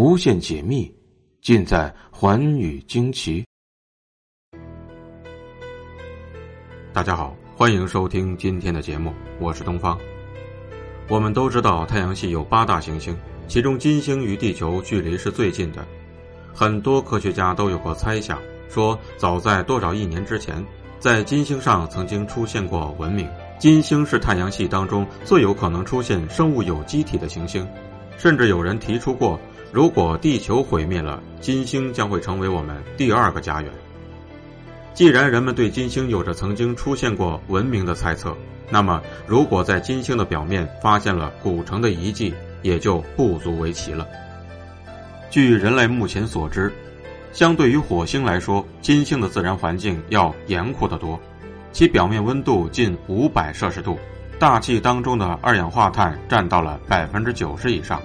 无限解密，尽在寰宇惊奇。大家好，欢迎收听今天的节目，我是东方。我们都知道太阳系有八大行星，其中金星与地球距离是最近的。很多科学家都有过猜想，说早在多少亿年之前，在金星上曾经出现过文明。金星是太阳系当中最有可能出现生物有机体的行星，甚至有人提出过。如果地球毁灭了，金星将会成为我们第二个家园。既然人们对金星有着曾经出现过文明的猜测，那么如果在金星的表面发现了古城的遗迹，也就不足为奇了。据人类目前所知，相对于火星来说，金星的自然环境要严酷得多，其表面温度近五百摄氏度，大气当中的二氧化碳占到了百分之九十以上。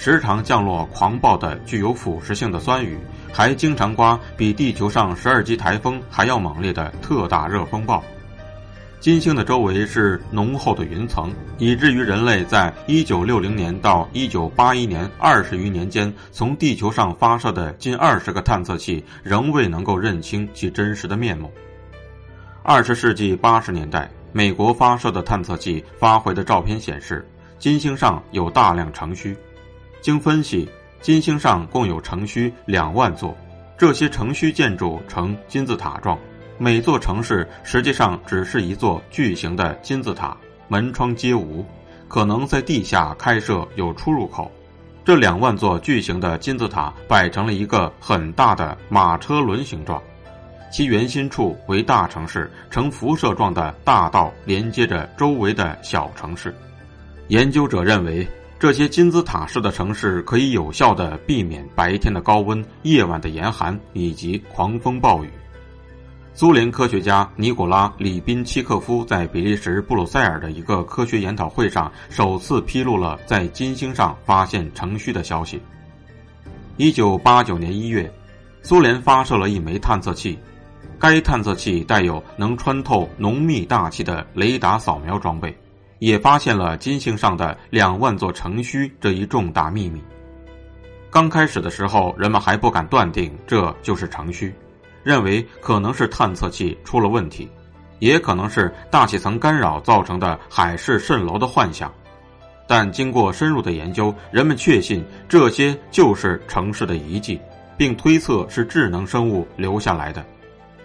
时常降落狂暴的、具有腐蚀性的酸雨，还经常刮比地球上十二级台风还要猛烈的特大热风暴。金星的周围是浓厚的云层，以至于人类在一九六零年到一九八一年二十余年间，从地球上发射的近二十个探测器仍未能够认清其真实的面目。二十世纪八十年代，美国发射的探测器发回的照片显示，金星上有大量城区。经分析，金星上共有城区两万座，这些城区建筑呈金字塔状，每座城市实际上只是一座巨型的金字塔，门窗皆无，可能在地下开设有出入口。这两万座巨型的金字塔摆成了一个很大的马车轮形状，其圆心处为大城市，呈辐射状的大道连接着周围的小城市。研究者认为。这些金字塔式的城市可以有效地避免白天的高温、夜晚的严寒以及狂风暴雨。苏联科学家尼古拉·里宾契科夫在比利时布鲁塞尔的一个科学研讨会上首次披露了在金星上发现城区的消息。一九八九年一月，苏联发射了一枚探测器，该探测器带有能穿透浓密大气的雷达扫描装备。也发现了金星上的两万座城区这一重大秘密。刚开始的时候，人们还不敢断定这就是城区，认为可能是探测器出了问题，也可能是大气层干扰造成的海市蜃楼的幻想。但经过深入的研究，人们确信这些就是城市的遗迹，并推测是智能生物留下来的。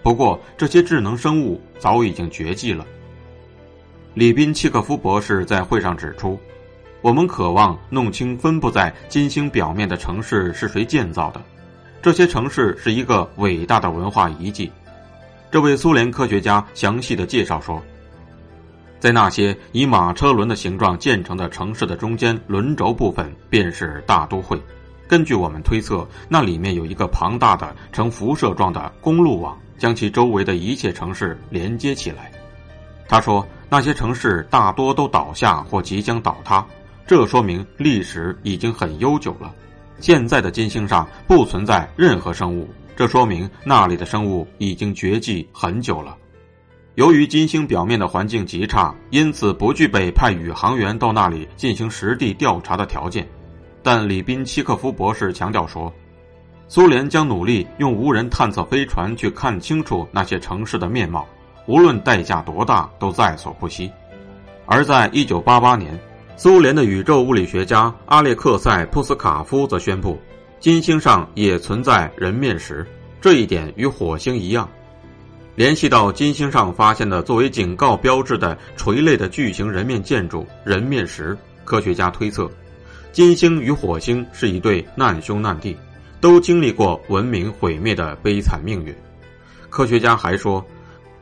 不过，这些智能生物早已经绝迹了。里宾契科夫博士在会上指出：“我们渴望弄清分布在金星表面的城市是谁建造的。这些城市是一个伟大的文化遗迹。”这位苏联科学家详细的介绍说：“在那些以马车轮的形状建成的城市的中间轮轴部分，便是大都会。根据我们推测，那里面有一个庞大的呈辐射状的公路网，将其周围的一切城市连接起来。”他说。那些城市大多都倒下或即将倒塌，这说明历史已经很悠久了。现在的金星上不存在任何生物，这说明那里的生物已经绝迹很久了。由于金星表面的环境极差，因此不具备派宇航员到那里进行实地调查的条件。但里宾契科夫博士强调说，苏联将努力用无人探测飞船去看清楚那些城市的面貌。无论代价多大，都在所不惜。而在一九八八年，苏联的宇宙物理学家阿列克塞·普斯卡夫则宣布，金星上也存在人面石。这一点与火星一样。联系到金星上发现的作为警告标志的垂类的巨型人面建筑——人面石，科学家推测，金星与火星是一对难兄难弟，都经历过文明毁灭的悲惨命运。科学家还说。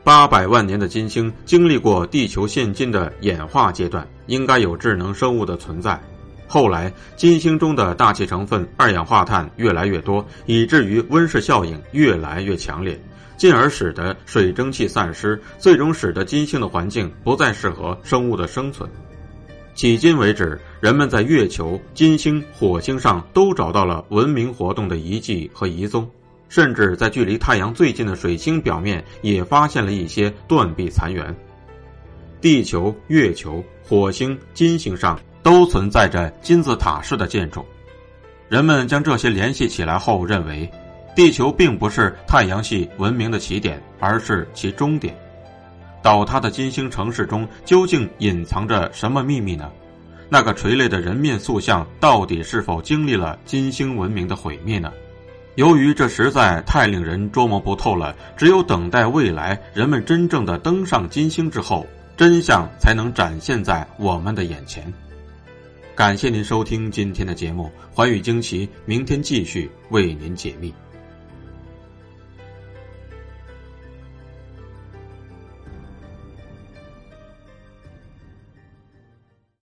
八百万年的金星经历过地球现今的演化阶段，应该有智能生物的存在。后来，金星中的大气成分二氧化碳越来越多，以至于温室效应越来越强烈，进而使得水蒸气散失，最终使得金星的环境不再适合生物的生存。迄今为止，人们在月球、金星、火星上都找到了文明活动的遗迹和遗踪。甚至在距离太阳最近的水星表面也发现了一些断壁残垣。地球、月球、火星、金星上都存在着金字塔式的建筑。人们将这些联系起来后，认为地球并不是太阳系文明的起点，而是其终点。倒塌的金星城市中究竟隐藏着什么秘密呢？那个垂泪的人面塑像到底是否经历了金星文明的毁灭呢？由于这实在太令人捉摸不透了，只有等待未来人们真正的登上金星之后，真相才能展现在我们的眼前。感谢您收听今天的节目，寰宇惊奇，明天继续为您解密。